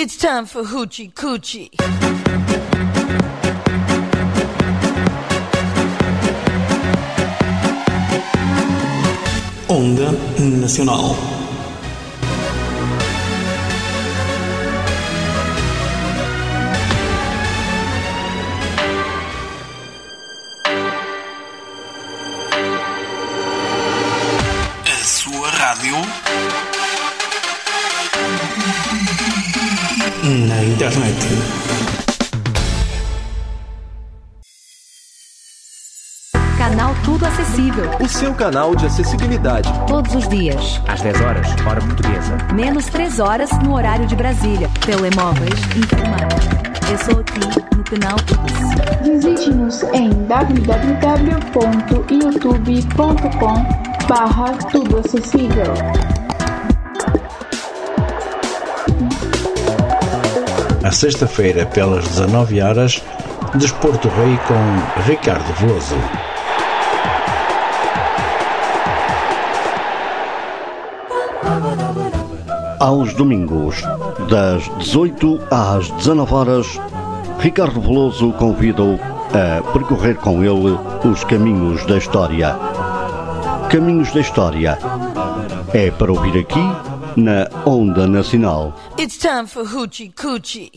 It's time for Hoochie Coochie. Onda Nacional. Seu canal de acessibilidade. Todos os dias. Às 10 horas, hora portuguesa. Menos 3 horas no horário de Brasília. Telemóveis, informática. Eu sou aqui no canal. Visite-nos em www.youtube.com barra tudo acessível. À sexta-feira, pelas 19 horas, Desporto Rei com Ricardo Veloso. Aos domingos, das 18 às 19 horas, Ricardo Veloso convida-o a percorrer com ele os caminhos da história. Caminhos da História é para ouvir aqui na Onda Nacional. It's time for Hoochie Coochie.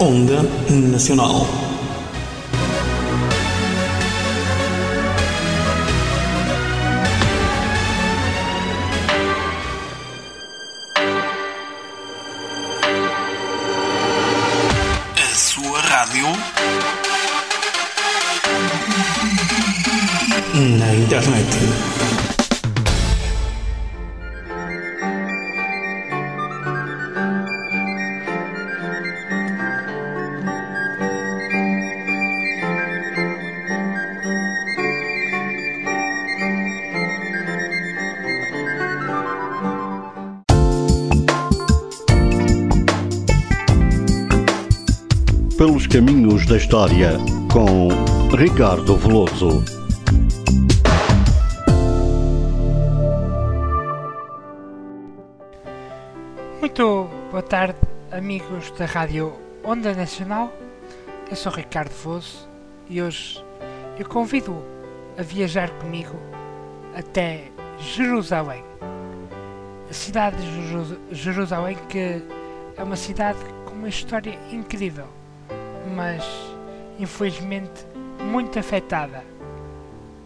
Onda Nacional. Internet. Pelos caminhos da história com Ricardo Veloso. Boa tarde, amigos da Rádio Onda Nacional. Eu sou Ricardo Fosso e hoje eu convido a viajar comigo até Jerusalém. A cidade de Jeru- Jerusalém que é uma cidade com uma história incrível, mas infelizmente muito afetada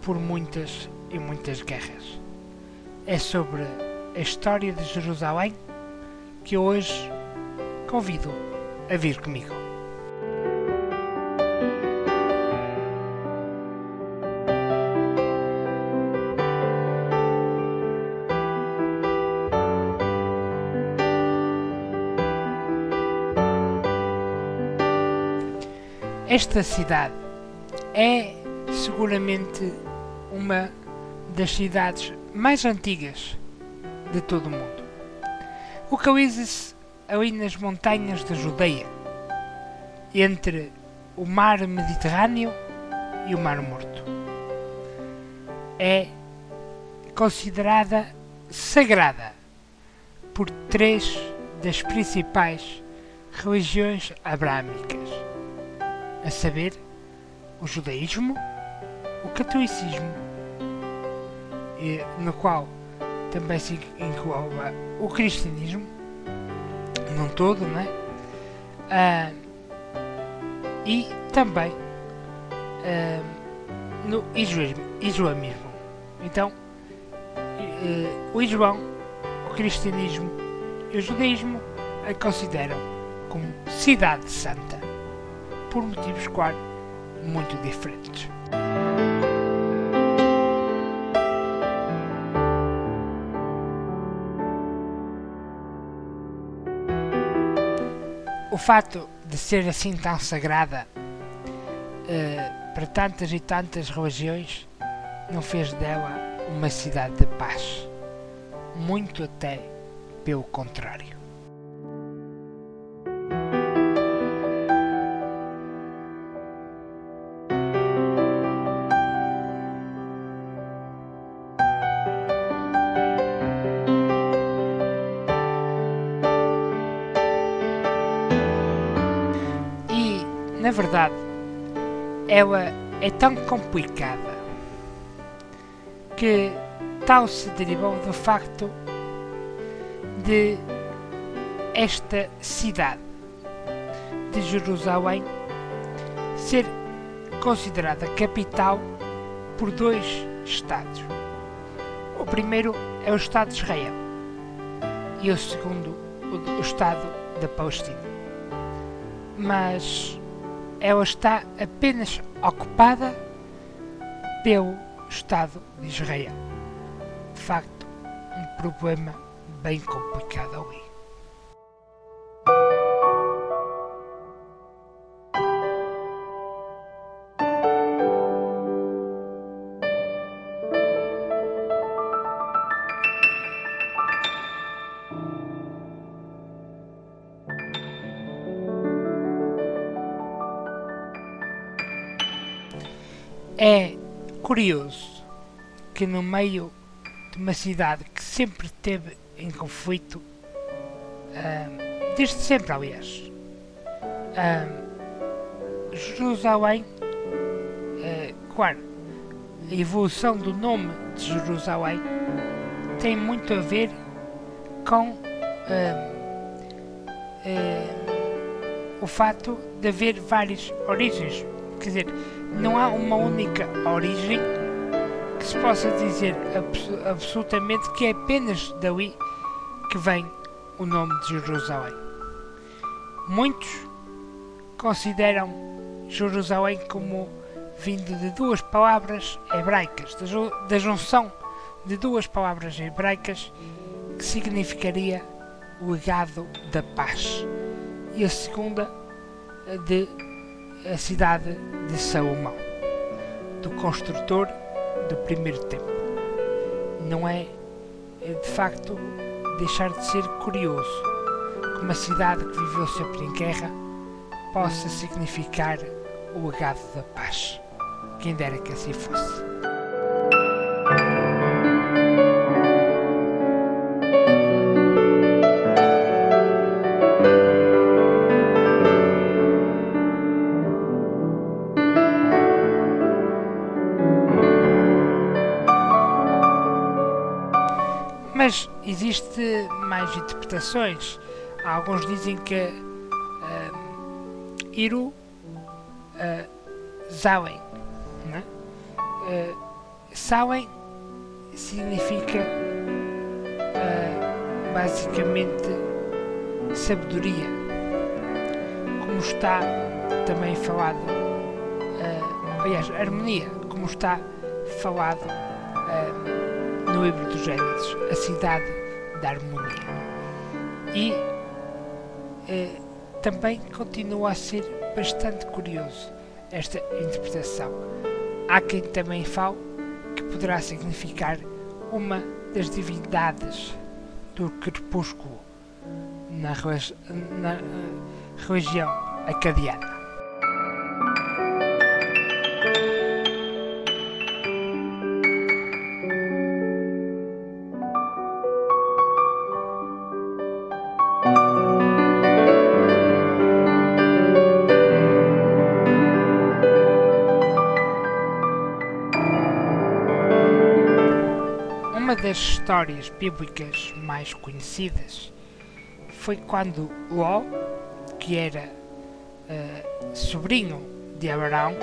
por muitas e muitas guerras. É sobre a história de Jerusalém que hoje convido a vir comigo. Esta cidade é seguramente uma das cidades mais antigas de todo o mundo. Localiza-se ali nas montanhas da Judeia, entre o mar Mediterrâneo e o Mar Morto. É considerada sagrada por três das principais religiões abrâmicas, a saber, o judaísmo, o catolicismo, no qual também se engloba o cristianismo, num todo, né? Ah, e também ah, no islamismo, islamismo. Então, eh, o Islão, o cristianismo e o judaísmo a consideram como cidade santa, por motivos, claro, muito diferentes. Fato de ser assim tão sagrada eh, para tantas e tantas religiões não fez dela uma cidade de paz. Muito até pelo contrário. Ela é tão complicada que tal se derivou do facto de esta cidade de Jerusalém ser considerada capital por dois Estados. O primeiro é o Estado de Israel e o segundo o, Estado da Palestina. Mas ela está apenas ocupada pelo Estado de Israel. De facto, um problema bem complicado ali. É curioso que no meio de uma cidade que sempre teve em conflito, desde sempre aliás, uh, Jerusalém, uh, claro, a evolução do nome de Jerusalém tem muito a ver com o fato de haver várias origens, quer dizer, não há uma única origem que se possa dizer abs absolutamente que é apenas dali que vem o nome de Jerusalém. Muitos consideram Jerusalém como vindo de duas palavras hebraicas, da junção de duas palavras hebraicas que significaria legado da paz. E a segunda de a cidade de Salomão, do construtor do primeiro templo. Não é, de facto, deixar de ser curioso que uma cidade que viveu sempre em guerra possa significar o legado da paz. Quem dera que assim fosse. Existe mais interpretações. Alguns dizem que uh, Iru uh, Zawen, né? uh, Sawen significa uh, basicamente sabedoria, como está também falado, uh, aliás, harmonia, como está falado no livro dos Gênesis, a cidade da harmonia. E eh, também continua a ser bastante curioso esta interpretação. Há quem também fale que poderá significar uma das divindades do crepúsculo na, na uh, religião acadiana. Histórias bíblicas mais conhecidas foi quando Ló, que era uh, sobrinho de Abraão,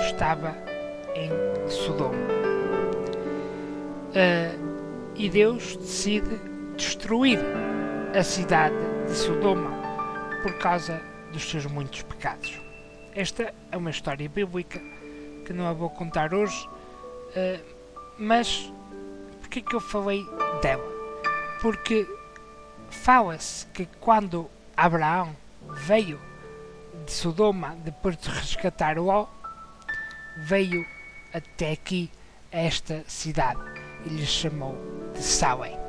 estava em Sodoma. Uh, e Deus decide destruir a cidade de Sodoma por causa dos seus muitos pecados. Esta é uma história bíblica que não a vou contar hoje, uh, mas Porquê que eu falei dela? Porque fala-se que quando Abraão veio de Sodoma depois de resgatar Ló, veio até aqui a esta cidade e lhe chamou de Salem.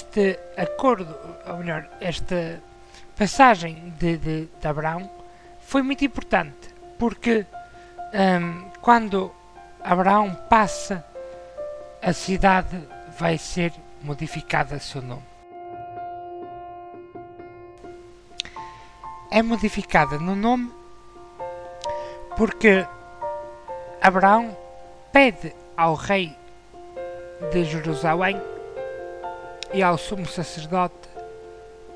Este acordo, ou melhor, esta passagem de, de, de Abraão foi muito importante porque hum, quando Abraão passa, a cidade vai ser modificada a seu nome. É modificada no nome porque Abraão pede ao rei de Jerusalém e ao sumo sacerdote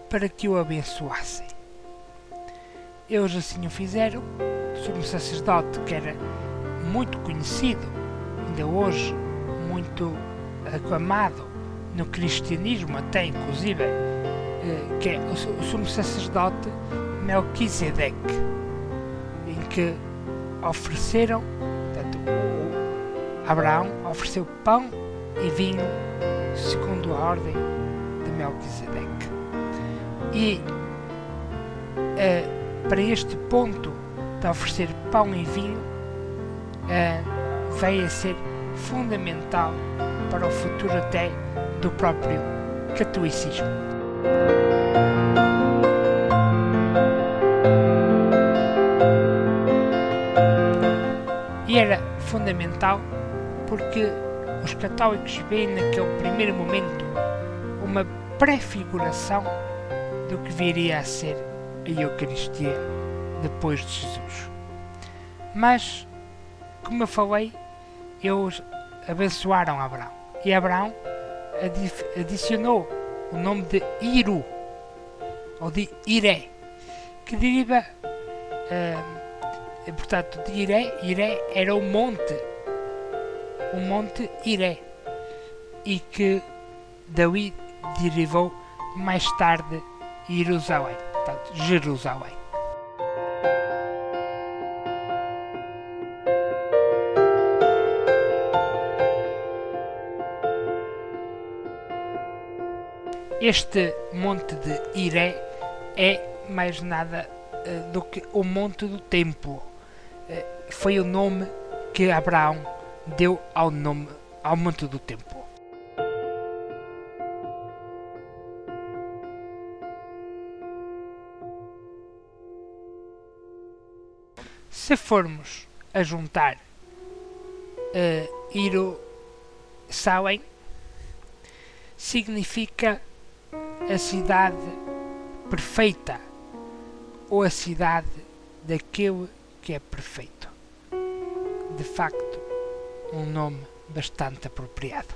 para que o abençoassem. Eles assim o fizeram. O sumo sacerdote, que era muito conhecido, ainda hoje muito aclamado no cristianismo, até inclusive, eh, que é o sumo sacerdote Melquisedeque, em que ofereceram, portanto, Abraão ofereceu pão e vinho segundo a ordem de Melquisedeque. E uh, para este ponto de oferecer pão e vinho uh, veio a ser fundamental para o futuro até do próprio catolicismo. E era fundamental porque os católicos veem naquele primeiro momento uma prefiguração do que viria a ser a Eucaristia depois de Jesus. Mas, como eu falei, eles abençoaram Abraão. E Abraão adicionou o nome de Iru, ou de Iré, que deriva, uh, portanto, de Iré, Iré era o monte, o monte Iré, e que Davi derivou mais tarde Jerusalém, portanto, Jerusalém. Este monte de Iré é mais nada uh, do que o monte do templo. Uh, foi o nome que Abraão deu ao nome ao monte do templo. Se formos a juntar uh, Iro Sauen, significa a cidade perfeita ou a cidade daquele que é perfeito. De facto, um nome bastante apropriado.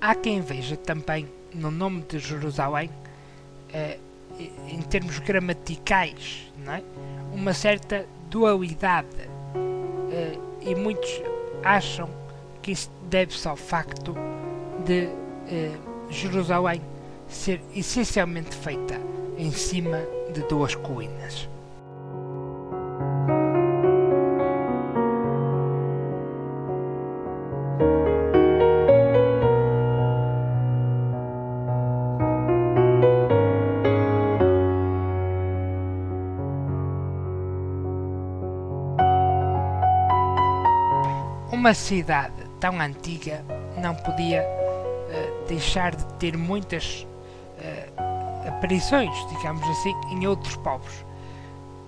Há quem veja também no nome de Jerusalém, eh, em termos gramaticais, é? uma certa dualidade. E muitos acham que isso deve-se ao facto de eh, Jerusalém ser essencialmente feita em cima de duas colinas. Uma cidade tão antiga não podia uh, deixar de ter muitas uh, aparições, digamos assim, em outros povos.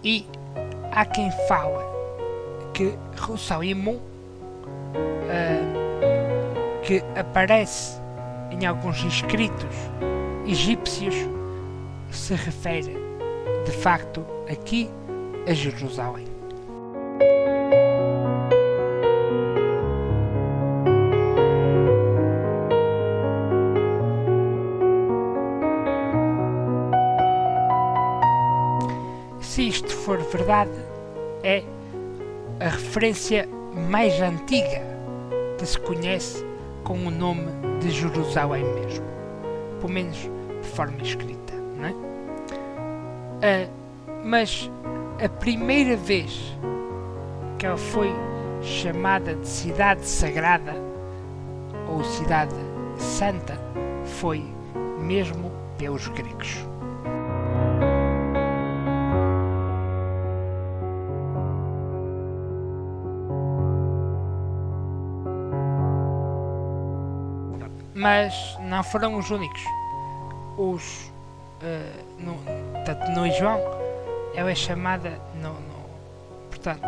E há quem fala que Roussalimon, uh, que aparece em alguns escritos egípcios, se refere de facto aqui a Jerusalém. Verdade, é a referência mais antiga que se conhece com o nome de Jerusalém mesmo. Pelo menos de forma escrita. Não é? Uh, mas a primeira vez que ela foi chamada de Cidade Sagrada ou Cidade Santa foi mesmo pelos gregos. Mas não foram os únicos. Os, uh, no, portanto, no João, ela é chamada, no, no, portanto,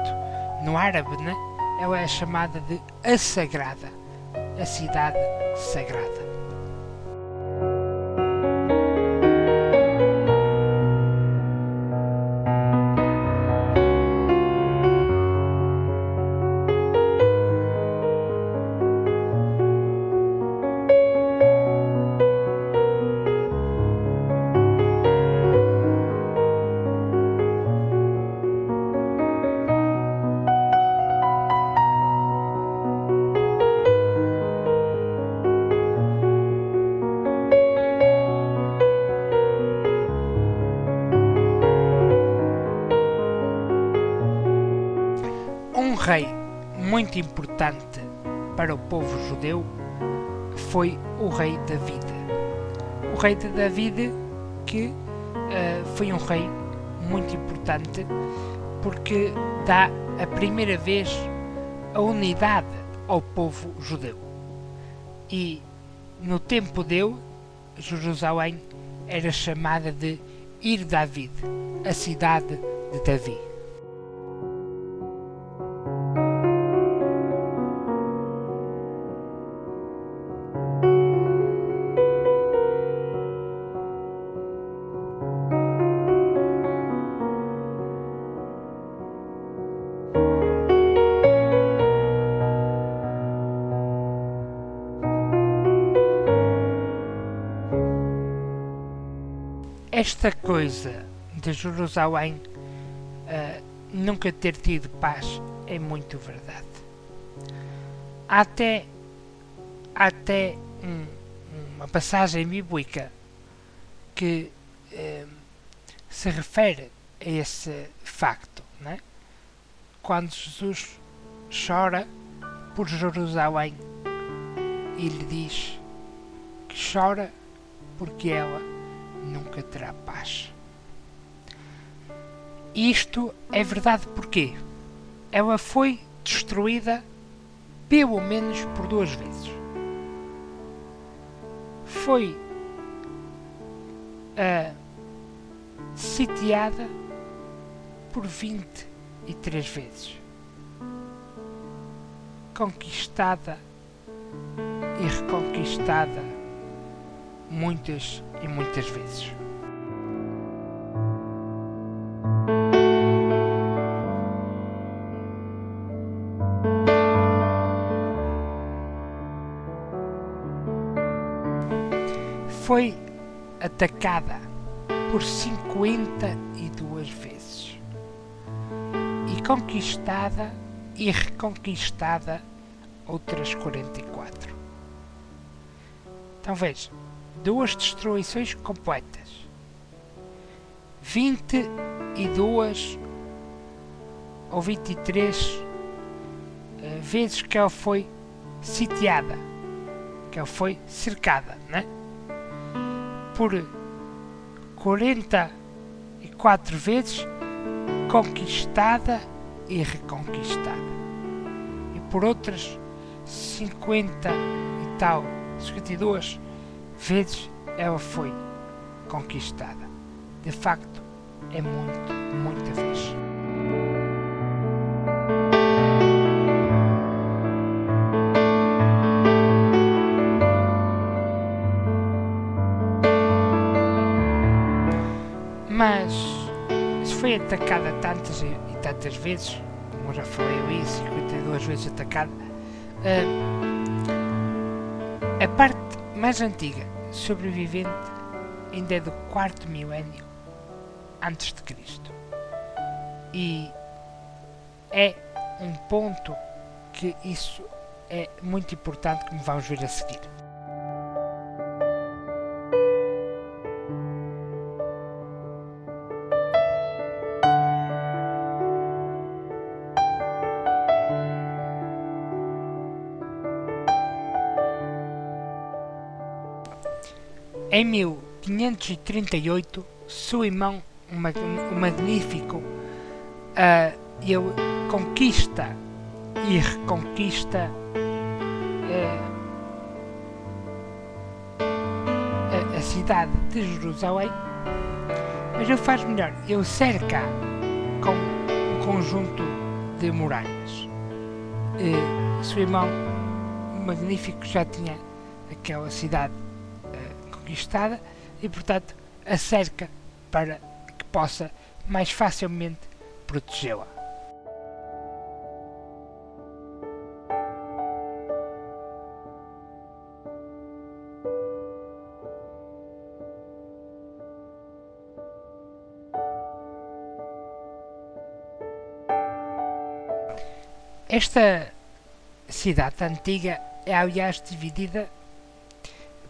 no árabe, né? ela é chamada de a Sagrada, a cidade sagrada. Muito importante para o povo judeu foi o rei David. O rei de David que uh, foi um rei muito importante porque dá a primeira vez a unidade ao povo judeu. E no tempo dele, Jerusalém era chamada de Ir David, a cidade de Davi. Esta coisa de Jerusalém uh, nunca ter tido paz é muito verdade. Há até, até um, uma passagem bíblica que uh, se refere a esse facto. Né? Quando Jesus chora por Jerusalém e lhe diz que chora porque ela nunca terá paz. Isto é verdade porque ela foi destruída pelo menos por duas vezes. Foi uh, sitiada por 23 vezes. Conquistada e reconquistada muitas e muitas vezes. Foi atacada por 52 vezes e conquistada e reconquistada outras 44. Então veja, duas destruições completas, 22 ou 23 uh, eh, vezes que ela foi sitiada, que ela foi cercada, né? por 44 vezes conquistada e reconquistada, e por outras 50 e tal, 52 vezes ela foi conquistada. De facto, é muito, muita vez. Mas se foi atacada tantas e, tantas vezes, como já falei ali, 52 vezes atacada, uh, a parte mais antiga sobrevivente ainda é do quarto milénio antes de Cristo. E é um ponto que isso é muito importante como vamos ver a seguir. Em 1538, seu irmão, o Magnífico, uh, ele conquista e reconquista uh, cidade de Jerusalém, mas ele faz melhor, ele cerca com um conjunto de muralhas. Uh, seu irmão magnífico já tinha aquela cidade conquistada e, portanto, a cerca para que possa mais facilmente protegê-la. Esta cidade antiga é, aliás, dividida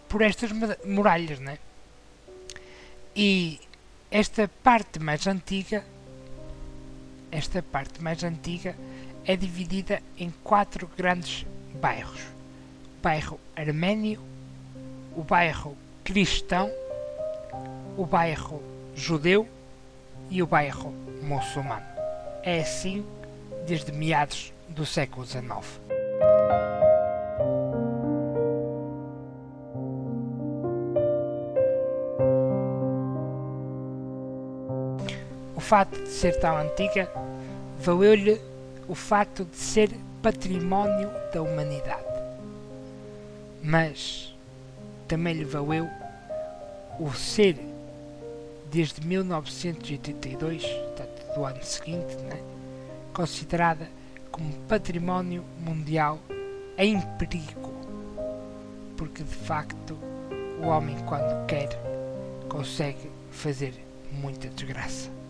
por estas muralhas, né? E esta parte mais antiga, esta parte mais antiga é dividida em quatro grandes bairros: o bairro armênio, o bairro cristão, o bairro judeu e o bairro muçulmano. É assim desde meados do século XIX. O fato de ser tão antiga valeu-lhe o fato de ser património da humanidade. Mas também lhe valeu o ser, desde 1982, portanto, do ano seguinte, né, considerada como património mundial em perigo. Porque de facto o homem, quando quer, consegue fazer muita desgraça.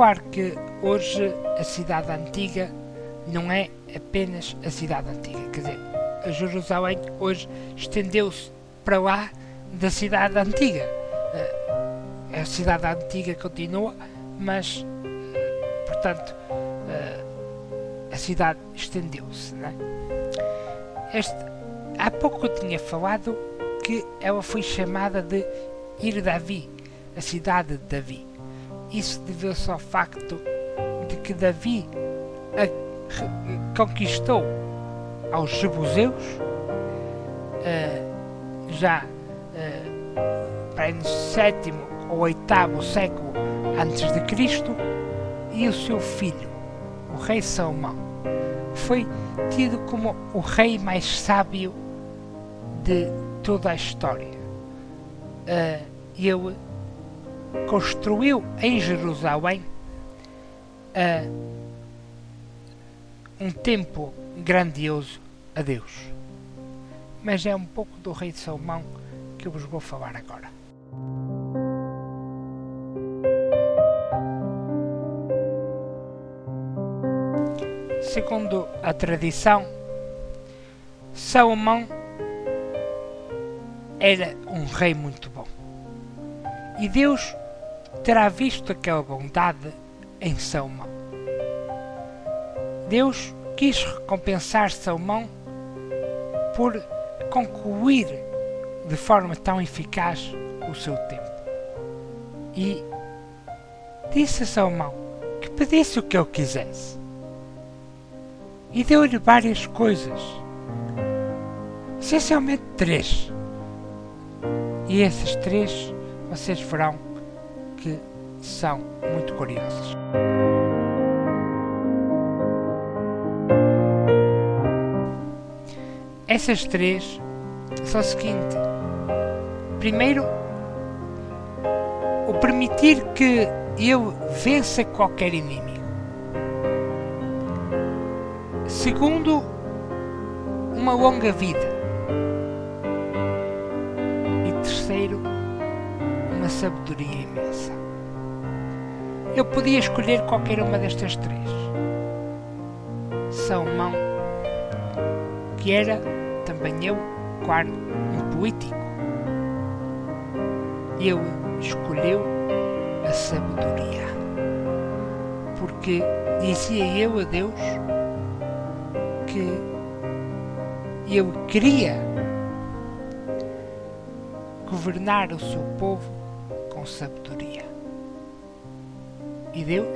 Claro que hoje a cidade antiga não é apenas a cidade antiga, quer dizer, a Jerusalém hoje estendeu-se para lá da cidade antiga. Eh, a cidade antiga continua, mas, portanto, eh, a cidade estendeu-se. É? Este, há pouco eu tinha falado que ela foi chamada de Ir Davi, a cidade de Davi. Isso deveu-se ao facto de que Davi conquistou aos jebuseus uh, já uh, para o sétimo ou oitavo século antes de Cristo e o seu filho, o rei Salomão, foi tido como o rei mais sábio de toda a história. Uh, ele construiu em Jerusalém uh, um templo grandioso a Deus. Mas é um pouco do rei de Salomão que eu vos vou falar agora. Segundo a tradição, Salomão era um rei muito bom. E Deus terá visto aquela bondade em Salomão. Deus quis recompensar Salomão por concluir de forma tão eficaz o seu tempo. E disse a Salomão que pedisse o que ele quisesse. E deu-lhe várias coisas, essencialmente três. E esses três vocês verão que são muito curiosos. Essas três são o seguinte: primeiro, o permitir que eu vença qualquer inimigo. Segundo, uma longa vida. Sabedoria imensa. Eu podia escolher qualquer uma destas três. Salomão, que era também eu, claro, um político. Ele escolheu a sabedoria. Porque dizia eu a Deus que eu queria governar o seu povo com sabedoria. E Deus,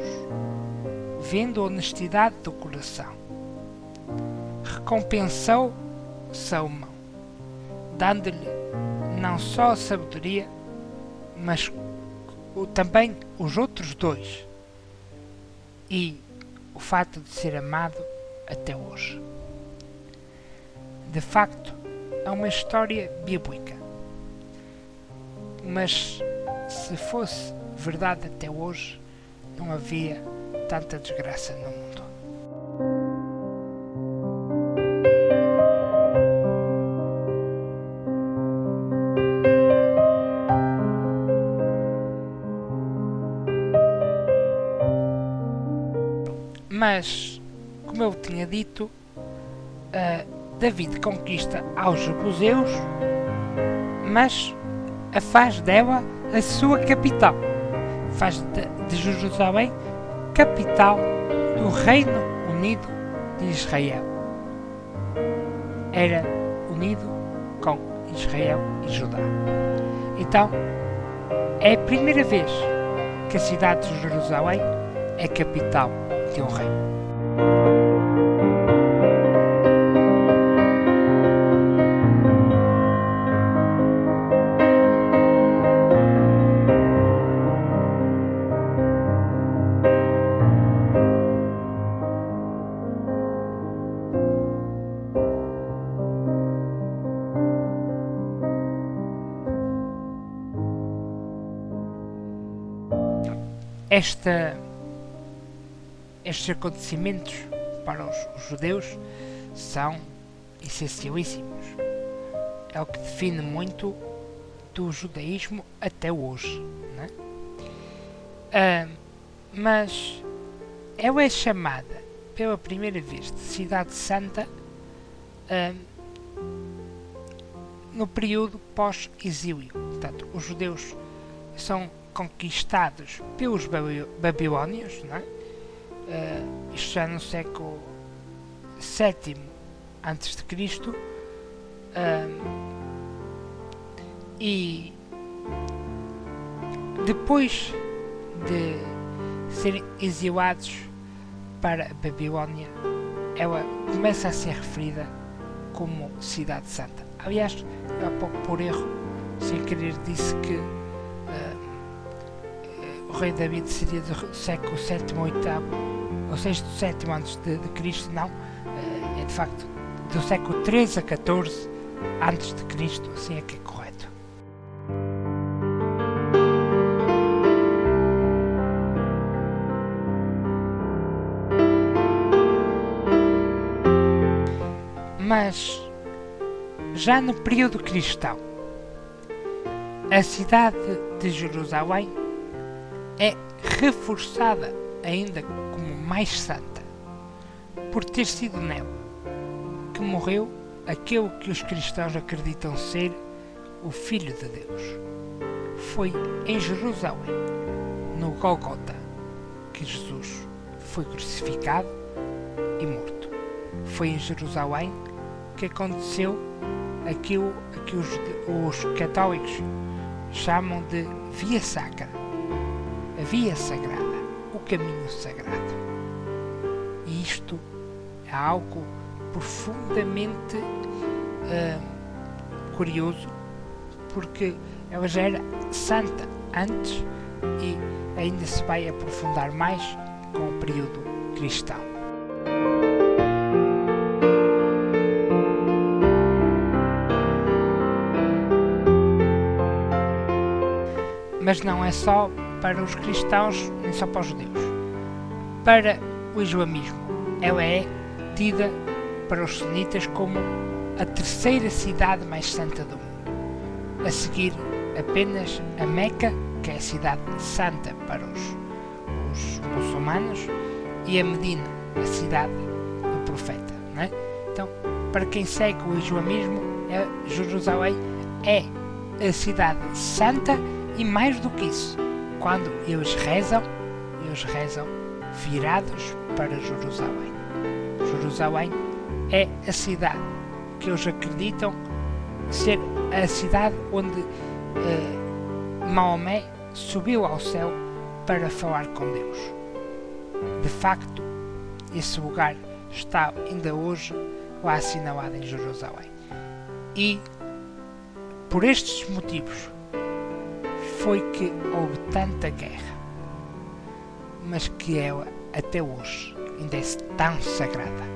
vendo a honestidade do coração, recompensou Salomão, dando-lhe não só a sabedoria, mas também os outros dois e o fato de ser amado até hoje. De facto, é uma história bíblica. Mas se fosse verdade até hoje, não havia tanta desgraça no mundo. Mas, como eu tinha dito, uh, David conquista aos Jebuseus, mas a faz dela a sua capital. Faz de, Jerusalém capital do Reino Unido de Israel. Era unido com Israel e Judá. Então, é a primeira vez que a cidade de Jerusalém é capital de um reino. Esta, estes acontecimentos para os, os, judeus são essencialíssimos. É o que define muito do judaísmo até hoje. Né? Ah, mas ela é chamada pela primeira vez de Cidade Santa ah, no período pós-exílio. Portanto, os judeus são conquistados pelos babilónios, não é? uh, isto já no século VII Cristo, uh, e depois de serem exilados para a Babilónia, ela começa a ser referida como Cidade Santa. Aliás, há pouco por erro, sem querer, disse que o rei David seria do século VII ou VIII, ou VI, VII antes de, de, Cristo, não, é de facto do século XIII a XIV antes de Cristo, assim é que é correto. Mas já no período cristão, a cidade de Jerusalém é reforçada ainda como mais santa, por ter sido nela que morreu aquele que os cristãos acreditam ser o Filho de Deus. Foi em Jerusalém, no Golgota, que Jesus foi crucificado e morto. Foi em Jerusalém que aconteceu aquilo que os, os católicos chamam de Via Sacra a via sagrada, o caminho sagrado. E isto é algo profundamente uh, curioso, porque ela já era santa antes e ainda se vai aprofundar mais com o período cristão. Mas não é só para os cristãos, nem só para os judeus. Para o islamismo, ela é tida para os sunitas como a terceira cidade mais santa do mundo, a seguir apenas a Meca, que é a cidade santa para os, os muçulmanos, e a Medina, a cidade do profeta. É? Então, para quem segue o islamismo, é, Jerusalém é a cidade santa e mais do que isso, quando eles rezam, eles rezam virados para Jerusalém. Jerusalém é a cidade que eles acreditam ser a cidade onde eh, Maomé subiu ao céu para falar com Deus. De facto, esse lugar está ainda hoje lá assinalado em Jerusalém. E por estes motivos foi que houve tanta guerra, mas que ela até hoje ainda é tão sagrada.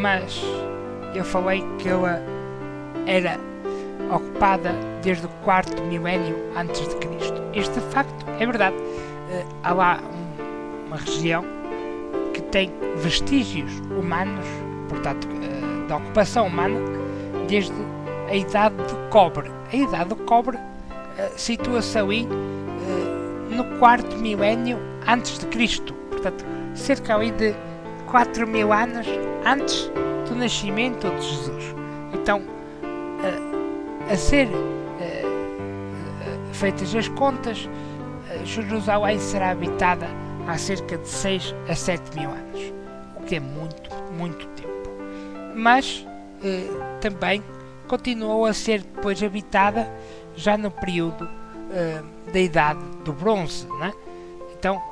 Mas eu falei que ela era ocupada desde o quarto milénio antes de Cristo. Este facto é verdade. Uh, há lá um, uma região que tem vestígios humanos, portanto, uh, da ocupação humana, desde a idade do cobre. A idade do cobre uh, situa-se ali no quarto milénio antes de Cristo, portanto, cerca ali de 4 mil anos antes do nascimento de Jesus. Então, a, a ser a, a, feitas as contas, Jerusalém será habitada há cerca de 6 a 7 mil anos, o que é muito, muito tempo. Mas eh, também continuou a ser depois habitada já no período eh, da Idade do Bronze. Né? Então,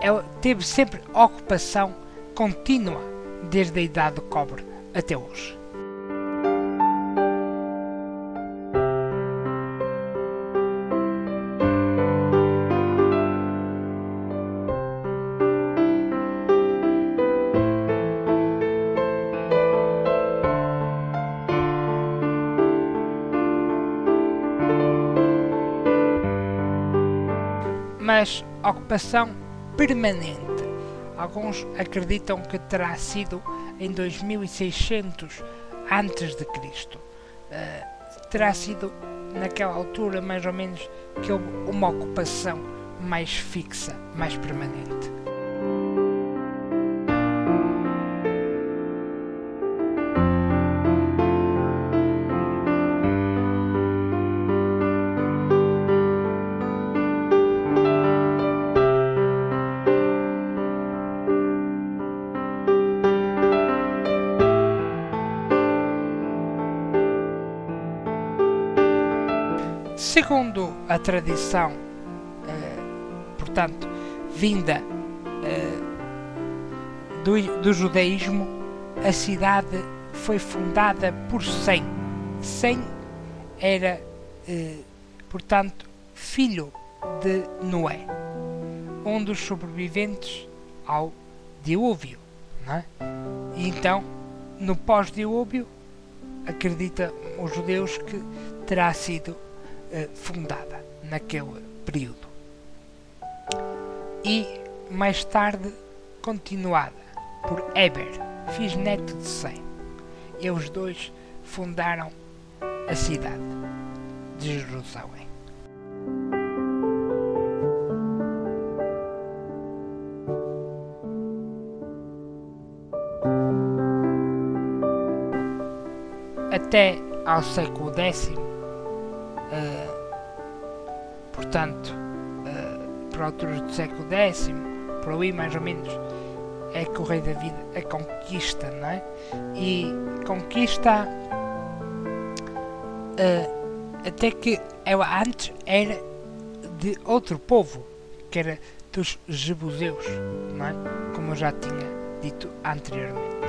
ela teve sempre ocupação contínua desde a idade do cobre até hoje. Mas ocupação permanente Alguns acreditam que terá sido em 2600 antes de Cristo. Uh, terá sido naquela altura mais ou menos que houve uma ocupação mais fixa, mais permanente. Segundo a tradição, eh, portanto, vinda eh, do, do, judaísmo, a cidade foi fundada por Sem. Sem era, eh, portanto, filho de Noé, um dos sobreviventes ao dilúvio. É? E então, no pós-dilúvio, acredita os judeus que terá sido fundada naquele período. E mais tarde continuada por Eber, bisneto de Sem. E os dois fundaram a cidade de Jerusalém. Até ao século X, portanto, uh, por alturas do século X, por ali mais ou menos, é que o Rei David a conquista, não é? E conquista uh, até que ela antes era de outro povo, que era dos Jebuseus, não é? Como eu já tinha dito anteriormente.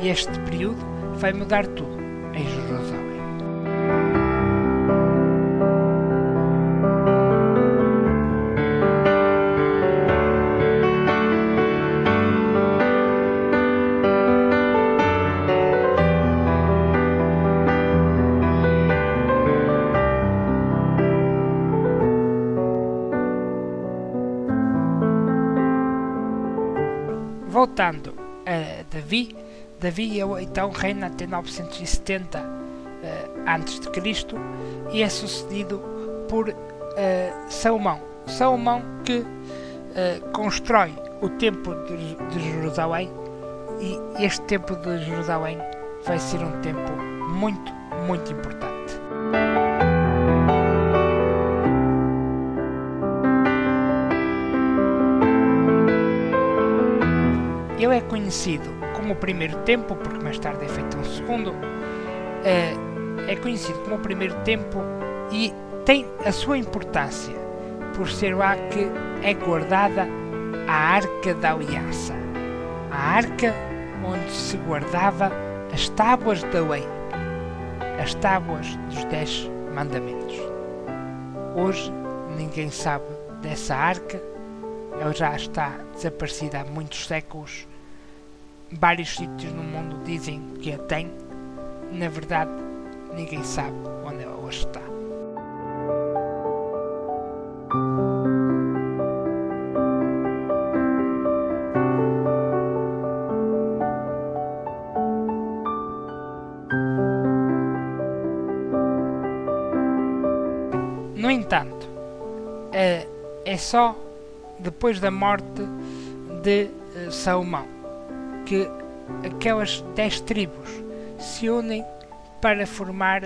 E este período vai mudar tudo em Jerusalém. Voltando a Davi, Davi então reina até 970 uh, a.C. e é sucedido por uh, Salomão. Salomão que uh, constrói o Templo de, de Jerusalém e este Templo de Jerusalém vai ser um templo muito, muito importante. Conhecido como o primeiro templo, porque mais tarde é feito um segundo, é, é conhecido como o primeiro templo e tem a sua importância por ser lá que é guardada a Arca da Aliança. A arca onde se guardava as tábuas da lei, as tábuas dos Dez Mandamentos. Hoje ninguém sabe dessa arca, ela já está desaparecida há muitos séculos. Vários sítios no mundo dizem que a tem, na verdade, ninguém sabe onde ela hoje está. No entanto, é, é só depois da morte de eh, Salomão que aquelas dez tribos se unem para formar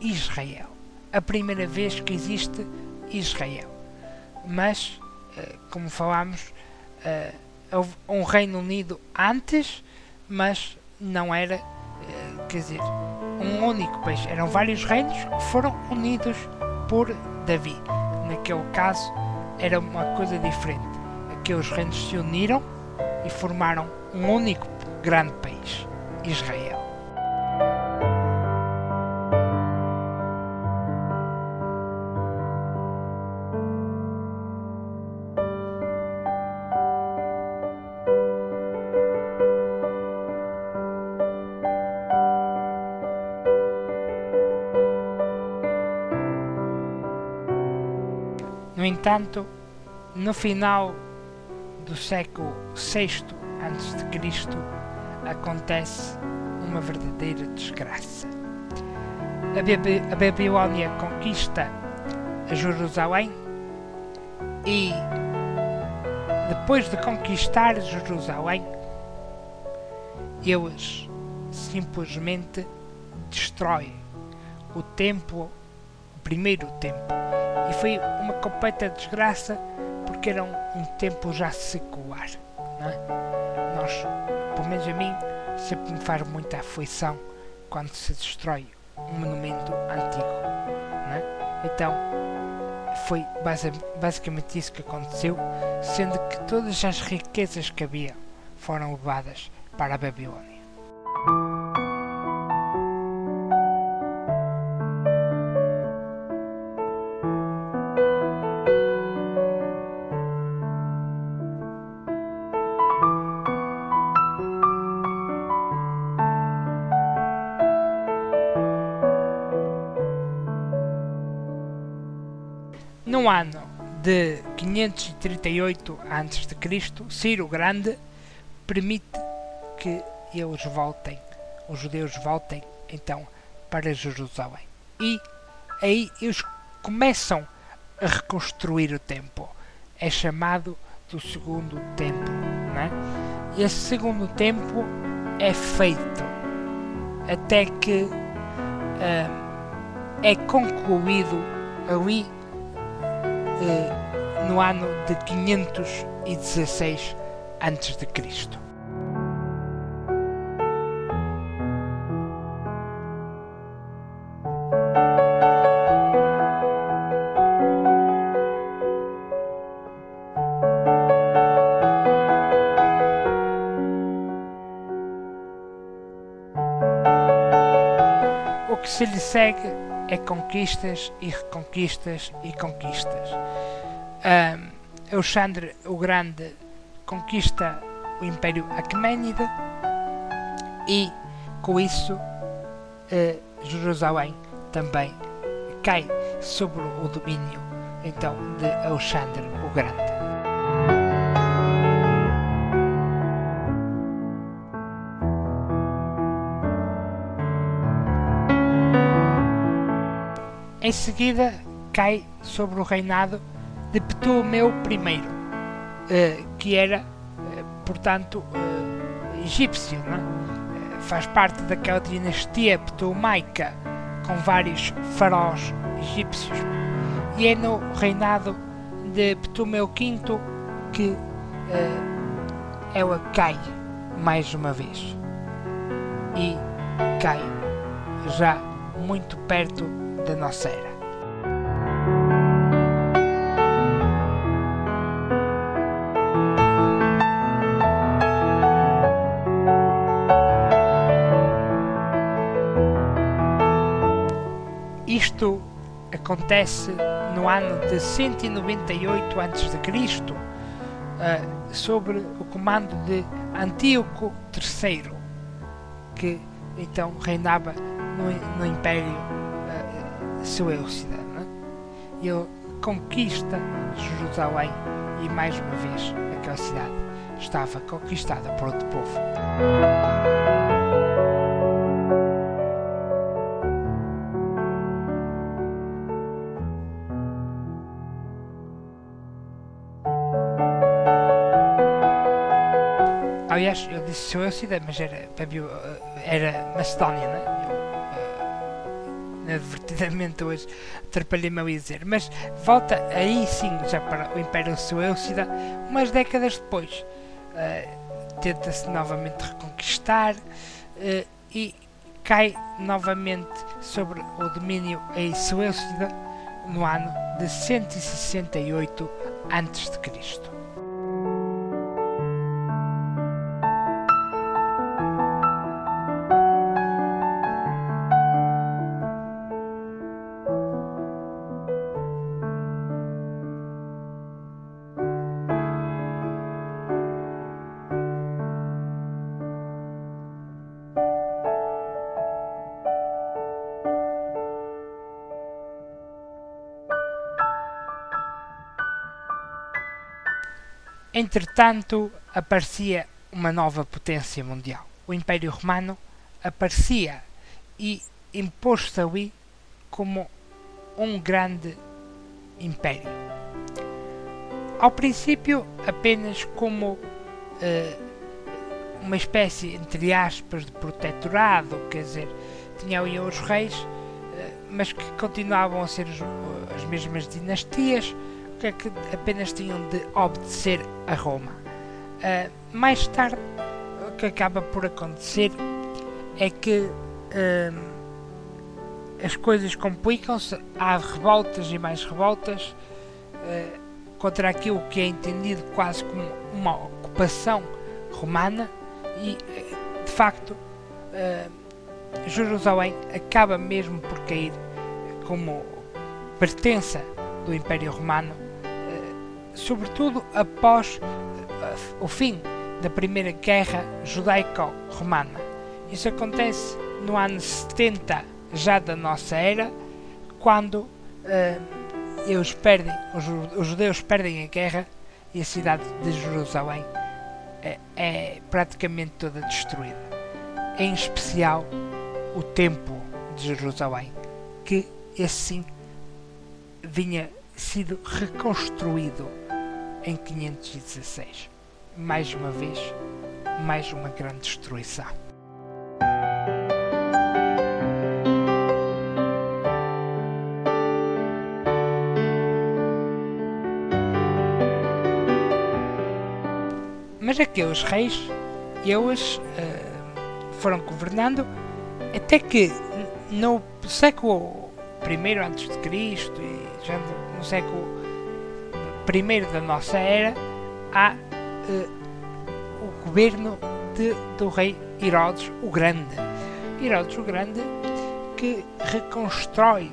Israel. A primeira vez que existe Israel. Mas, eh, como falámos, eh, houve um Reino Unido antes, mas não era, quer dizer, um único país. Eram vários reinos que foram unidos por Davi. Naquele caso era uma coisa diferente. Aqueles reinos se uniram e formaram um único grande país, Israel. No entanto, no final do século VI a.C., acontece uma verdadeira desgraça. A, Babilônia conquista a Jerusalém e, depois de conquistar Jerusalém, eles simplesmente destroem o templo, o primeiro templo e foi uma completa desgraça porque era um, um tempo já secular. É? Menos a mim, sempre me faz muita aflição quando se destrói um monumento antigo. É? Então, foi basicamente isso que aconteceu, sendo que todas as riquezas que havia foram levadas para a Babilônia. De 538 a.C., Ciro Grande permite que eles voltem, os judeus voltem então para Jerusalém. E aí eles começam a reconstruir o templo. É chamado do segundo templo. Né? E esse segundo templo é feito até que uh, é concluído ali uh, no ano de 516 a.C. O que se lhe segue é conquistas e reconquistas e conquistas. Um, Alexandre o Grande conquista o Império Aquemênida e com isso uh, Jerusalém também cai sobre o domínio então de Alexandre o Grande. Em seguida cai sobre o reinado de Ptolomeu I, uh, que era, uh, portanto, egípcio. É? Faz parte daquela dinastia ptolomaica com vários faraós egípcios. E é no reinado de Ptolomeu V que ela cai mais uma vez. E cai já muito perto da nossa era. Isto acontece no ano de 198 a.C., uh, sobre o comando de Antíoco III, que então reinava no, no Império uh, Seleucida. É? Ele conquista Jerusalém e mais uma vez aquela cidade estava conquistada por outro povo. Aliás, eu disse Seleucida, mas era, era Macedónia, não é? Inadvertidamente hoje atrapalhei-me a dizer, mas volta aí sim já para o Império Seleucida, umas décadas depois. Uh, Tenta-se novamente reconquistar uh, e cai novamente sobre o domínio em Seleucida no ano de 168 a.C. Entretanto, aparecia uma nova potência mundial. O Império Romano aparecia e impôs-se ali como um grande império. Ao princípio, apenas como uh, uma espécie, entre aspas, de protetorado, quer dizer, tinha ali os reis, uh, mas que continuavam a ser as mesmas dinastias, é que apenas tinham de obedecer a Roma. Uh, mais tarde, o que acaba por acontecer é que uh, as coisas complicam-se, há revoltas e mais revoltas uh, contra aquilo que é entendido quase como uma ocupação romana e, de facto, Jerusalém acaba mesmo por cair como pertença do Império Romano sobretudo após eh, o fim da Primeira Guerra Judaico-Romana. Isso acontece no ano 70 já da nossa era, quando uh, perdem, os, judeus perdem a guerra e a cidade de Jerusalém é, é praticamente toda destruída. Em especial o Templo de Jerusalém, que assim vinha sido reconstruído em 516. Mais uma vez, mais uma grande destruição. Mas aqueles reis, eles uh, foram governando até que no século I Cristo e já no século primeiro da nossa era, há uh, o governo de, do rei Herodes o Grande. Herodes o Grande que reconstrói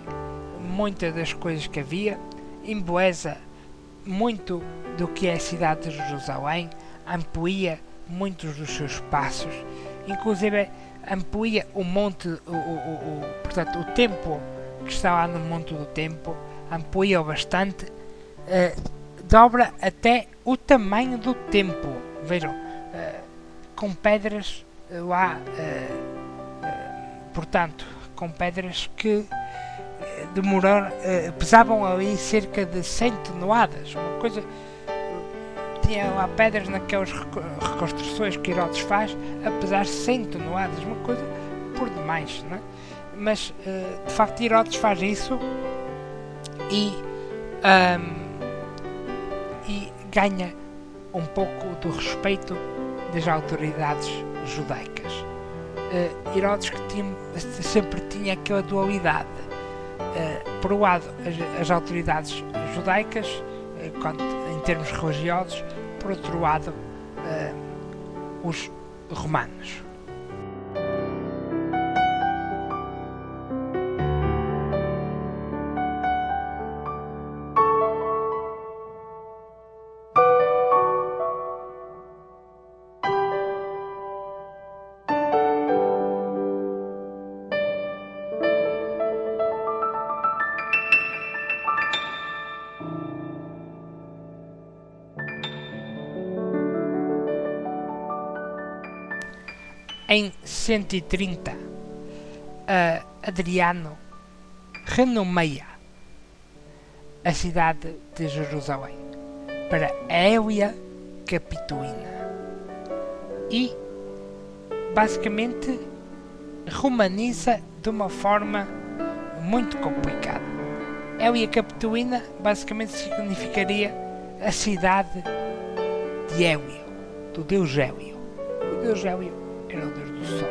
muitas das coisas que havia, embeleza muito do que é a cidade de Jerusalém, amplia muitos dos seus passos, inclusive amplia o monte, o, o, o, portanto, o templo que está lá no Monte do Templo, amplia bastante, uh, dobra até o tamanho do templo. Vejam, uh, com pedras lá, uh, portanto, com pedras que demorou, uh, pesavam ali cerca de 100 toneladas, uma coisa tinha lá pedras naquelas reconstruções que Herodes faz a pesar 100 toneladas, uma coisa por demais, não é? mas de facto Herodes faz isso e, um, ganha um pouco do respeito das autoridades judaicas. Uh, Herodes que tinha, sempre tinha aquela dualidade. Uh, por um lado, as, as autoridades judaicas, uh, quanto, em termos religiosos, por outro lado, os romanos. Em 130, uh, Adriano renomeia a cidade de Jerusalém para Hélia Capituína e basicamente romaniza de uma forma muito complicada. Hélia Capituína basicamente significaria a cidade de Hélio, do deus Hélio. O deus Hélio Deus do Sol.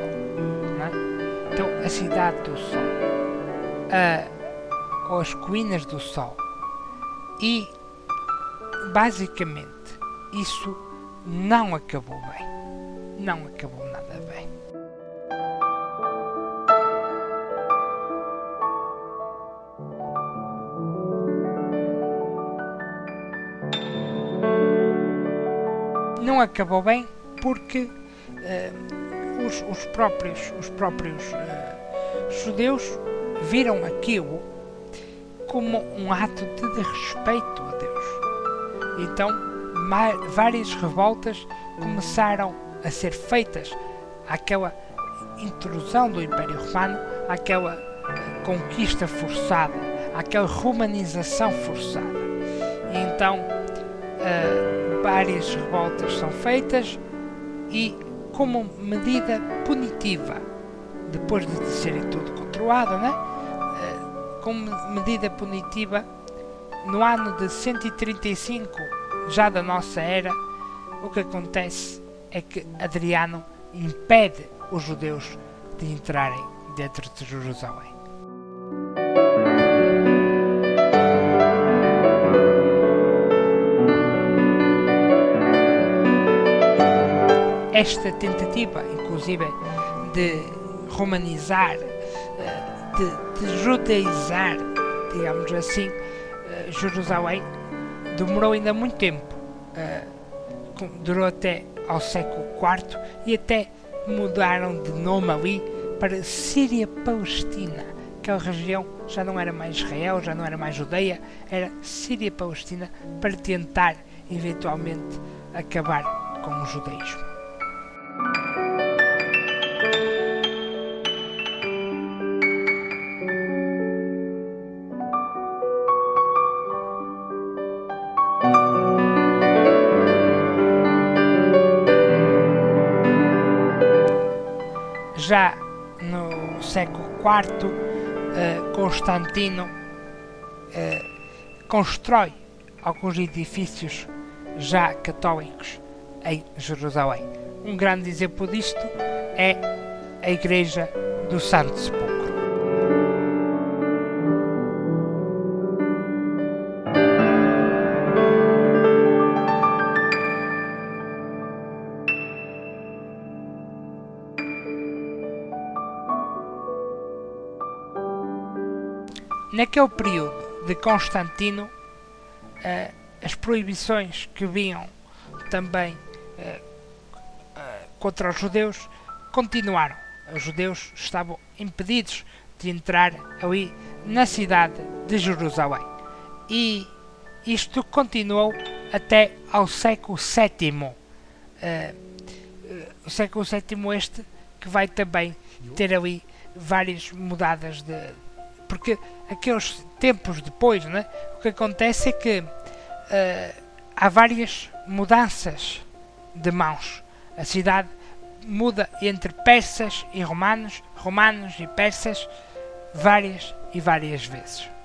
É? Então, a cidade do Sol, a, ou as colinas do Sol. E, basicamente, isso não acabou bem. Não acabou nada bem. Não acabou bem porque uh, os, os próprios, os próprios uh, judeus viram aquilo como um ato de respeito a Deus. Então, várias revoltas começaram a ser feitas àquela intrusão do Império Romano, àquela eh, conquista forçada, àquela romanização forçada. E então, uh, várias revoltas são feitas e como medida punitiva, depois de serem tudo controlado, né? Eh, como medida punitiva, no ano de 135, já da nossa era, o que acontece é que Adriano impede os judeus de entrarem dentro de Jerusalém. Esta tentativa, inclusive, de romanizar, eh, de, de judaizar, digamos assim, eh, Jerusalém, demorou ainda muito tempo. Eh, durou até ao século IV e até mudaram de nome ali para Síria-Palestina. Aquela região já não era mais Israel, já não era mais Judeia, era Síria-Palestina para tentar eventualmente acabar com o judaísmo. IV, uh, Constantino uh, constrói alguns edifícios já católicos em Jerusalém. Um grande exemplo disto é a Igreja do Santo Sepulcro. Naquele período de Constantino, uh, as proibições que vinham também uh, uh, contra os judeus continuaram. Os judeus estavam impedidos de entrar ali na cidade de Jerusalém. E isto continuou até ao século VII. o século VII este que vai também ter ali várias mudadas de, porque aqueles tempos depois, né, o que acontece é que uh, há várias mudanças de mãos. A cidade muda entre persas e romanos, romanos e persas, várias e várias vezes.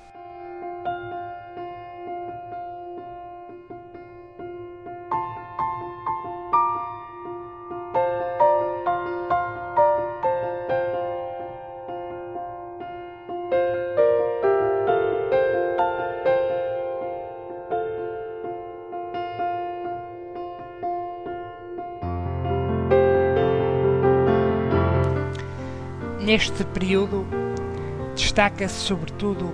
Neste período destaca-se sobretudo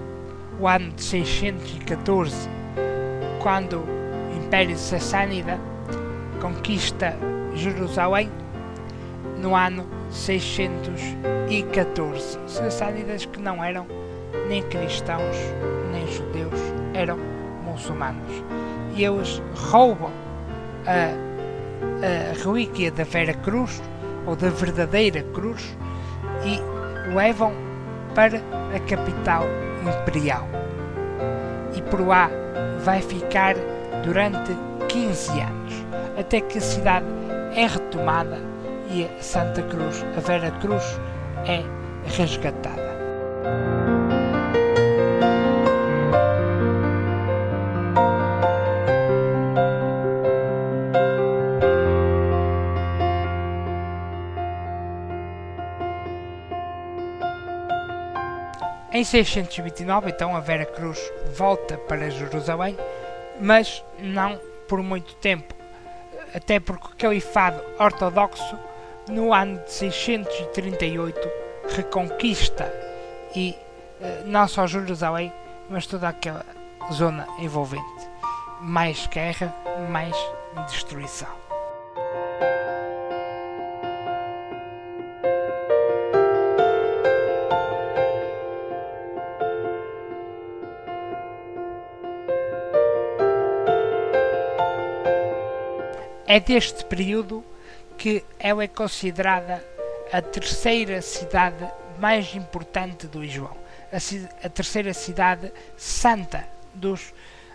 o ano de 614, quando o Império Sassânida conquista Jerusalém no ano 614. Sassânidas que não eram nem cristãos nem judeus, eram muçulmanos. E eles roubam a, a relíquia da Vera Cruz, ou da verdadeira cruz, levam para a capital imperial. E por lá vai ficar durante 15 anos, até que a cidade é retomada e a Santa Cruz, a Vera Cruz, é resgatada. Em 629, então, a Vera Cruz volta para Jerusalém, mas não por muito tempo, até porque o califado ortodoxo, no ano de 638, reconquista e eh, não só Jerusalém, mas toda aquela zona envolvente. Mais guerra, mais destruição. É deste período que ela é considerada a terceira cidade mais importante do Islão, a, a terceira cidade santa dos,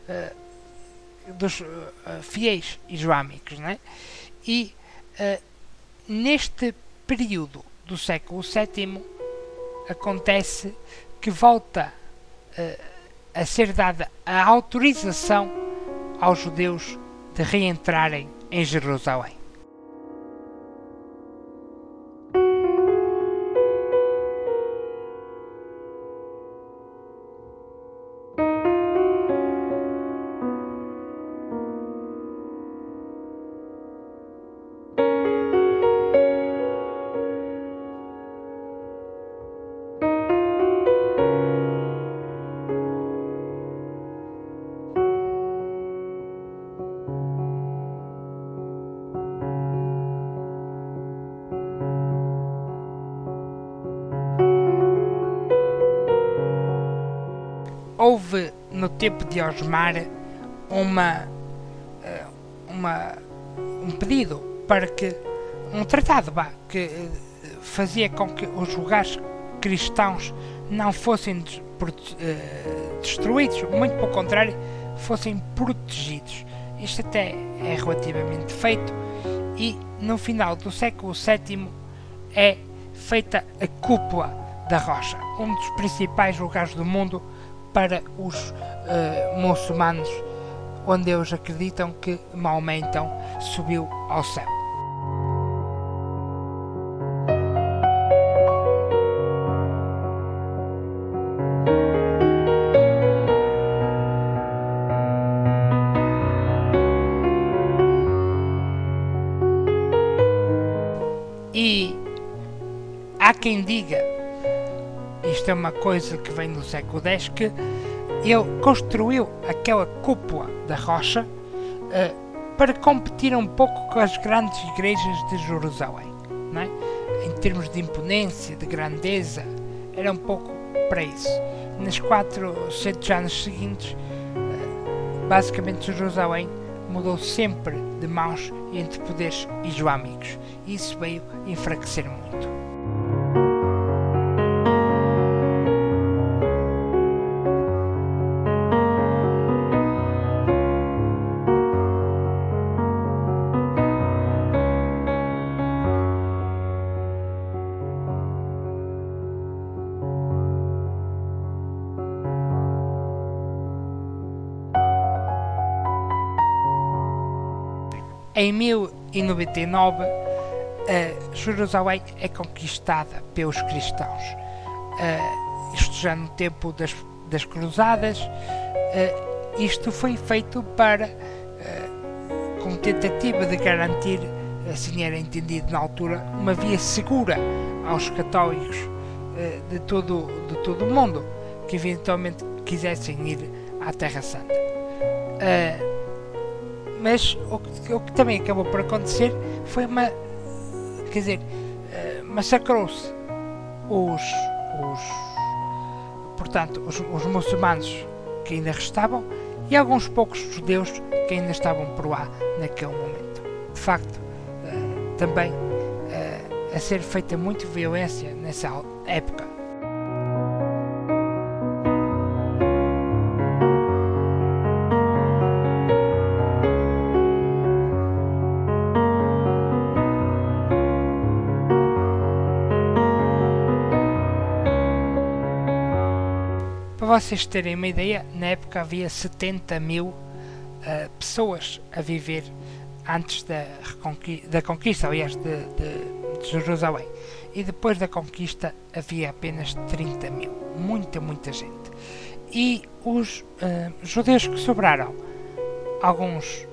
uh, dos uh, fiéis islâmicos. Né? E uh, neste período do século VII acontece que volta a ser dada a autorização aos judeus de reentrarem em Jerusalém. Tempo de Osmar uma, eh, uma um pedido para que um tratado bah, que eh, fazia com que os lugares cristãos não fossem eh, destruídos, muito pelo contrário, fossem protegidos. Isto até é relativamente feito e no final do século VII é feita a cúpula da rocha, um dos principais lugares do mundo para os uh, muçulmanos, onde eles acreditam que Maomé então subiu ao céu. E há quem diga isto é uma coisa que vem do século X, que ele construiu aquela cúpula da rocha uh, para competir um pouco com as grandes igrejas de Jerusalém. É? Em termos de imponência, de grandeza, era um pouco para isso. Nos 400 anos seguintes, uh, basicamente Jerusalém mudou sempre de mãos entre poderes islâmicos. E isso veio enfraquecer muito. 1099, uh, Jerusalém é conquistada pelos cristãos. Uh, isto já no tempo das, das Cruzadas. Uh, isto foi feito para, com tentativa de garantir, assim era entendido na altura, uma via segura aos católicos de, todo, de todo o mundo que eventualmente quisessem ir à Terra Santa. Mas o que, o que também acabou por acontecer foi uma quer dizer, uh, massacrou-se os, os, portanto, os, os muçulmanos que ainda restavam e alguns poucos judeus que ainda estavam por lá naquele momento. De facto, uh, também uh, a ser feita muita violência nessa época. Vocês terem uma ideia, na época havia 70 mil uh, pessoas a viver antes da, da conquista, aliás, de, de, de, Jerusalém. E depois da conquista havia apenas 30 mil. Muita, muita gente. E os uh, judeus que sobraram, alguns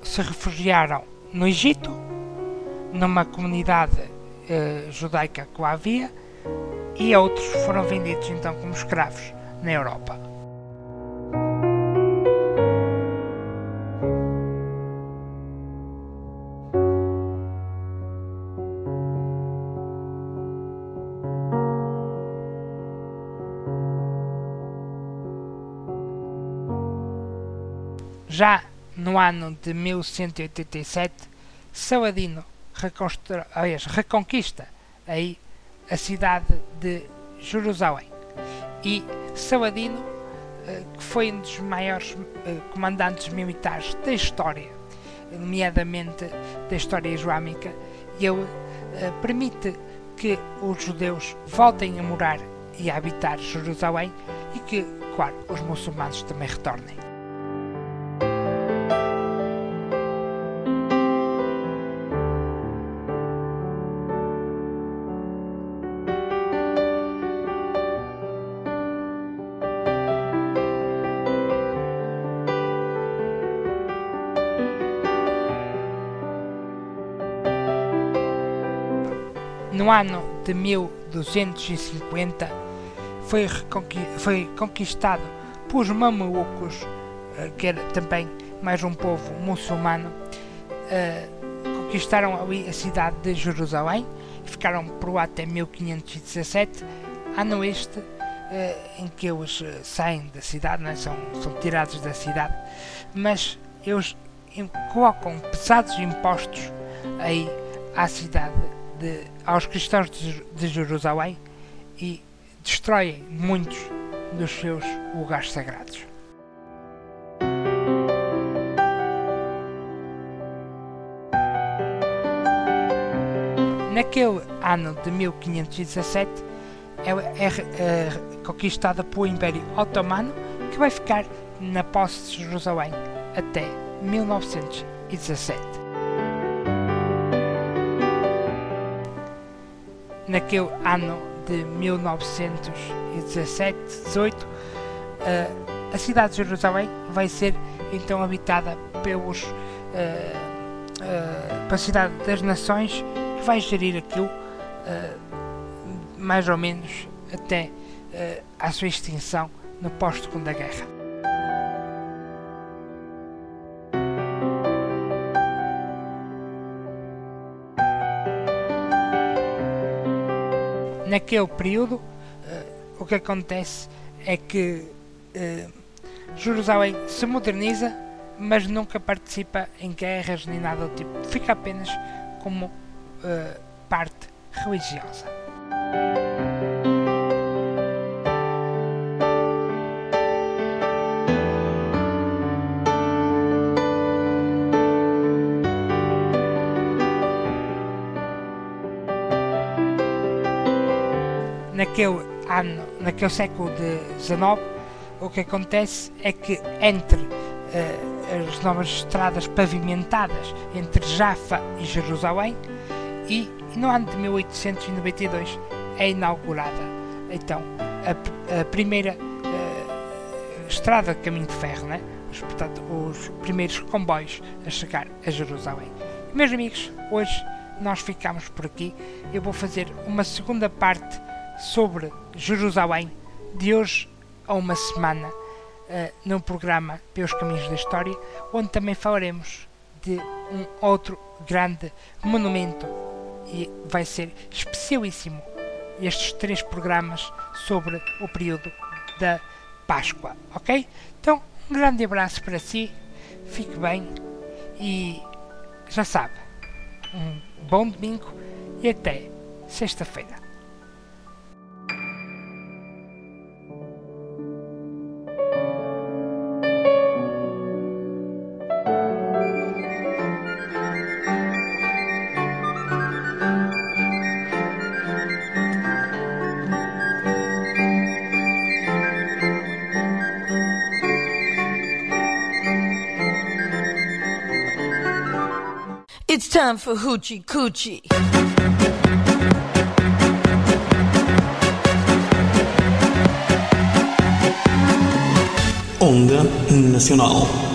se refugiaram no Egito, numa comunidade uh, judaica que lá havia, e outros foram vendidos então como escravos na Europa. Já no ano de 1187, Saladino aliás, reconquista aí a cidade de Jerusalém e Saladino, eh, que foi um dos maiores eh, comandantes militares da história, nomeadamente da história islâmica, e ele eh, permite que os judeus voltem a morar e a habitar Jerusalém e que, claro, os muçulmanos também retornem. No ano de 1250 foi, foi conquistado por mamelucos, eh, que era também mais um povo muçulmano, eh, conquistaram ali a cidade de Jerusalém e ficaram por lá até 1517, ano este eh, em que eles saem da cidade, é? são, são tirados da cidade, mas eles colocam pesados impostos aí à cidade de, aos cristãos de, de Jerusalém e destroem muitos dos seus lugares sagrados. Naquele ano de 1517 é, é, é conquistada pelo Império Otomano que vai ficar na posse de Jerusalém até 1917. Naquele ano de 1917-18, a cidade de Jerusalém vai ser então habitada pelos uh, uh, pela cidade das nações que vai gerir aquilo mais ou menos até à sua extinção no pós-segunda guerra. Naquele período, uh, o que acontece é que uh, Jerusalém se moderniza, mas nunca participa em guerras nem nada do tipo. Fica apenas como uh, parte religiosa. Naquele ano, naquele século XIX, o que acontece é que entre uh, as novas estradas pavimentadas entre Jaffa e Jerusalém e no ano de 1892 é inaugurada então a, a primeira uh, estrada de caminho de ferro, né? os, portanto, os primeiros comboios a chegar a Jerusalém. Meus amigos, hoje nós ficamos por aqui. Eu vou fazer uma segunda parte sobre Jerusalém de hoje a uma semana uh, no programa Pelos Caminhos da História, onde também falaremos de um outro grande monumento e vai ser especialíssimo estes três programas sobre o período da Páscoa, ok? Então, um grande abraço para si, fique bem e já sabe, um bom domingo e até sexta-feira. Time for Hoochie Coochie. Onda Nacional.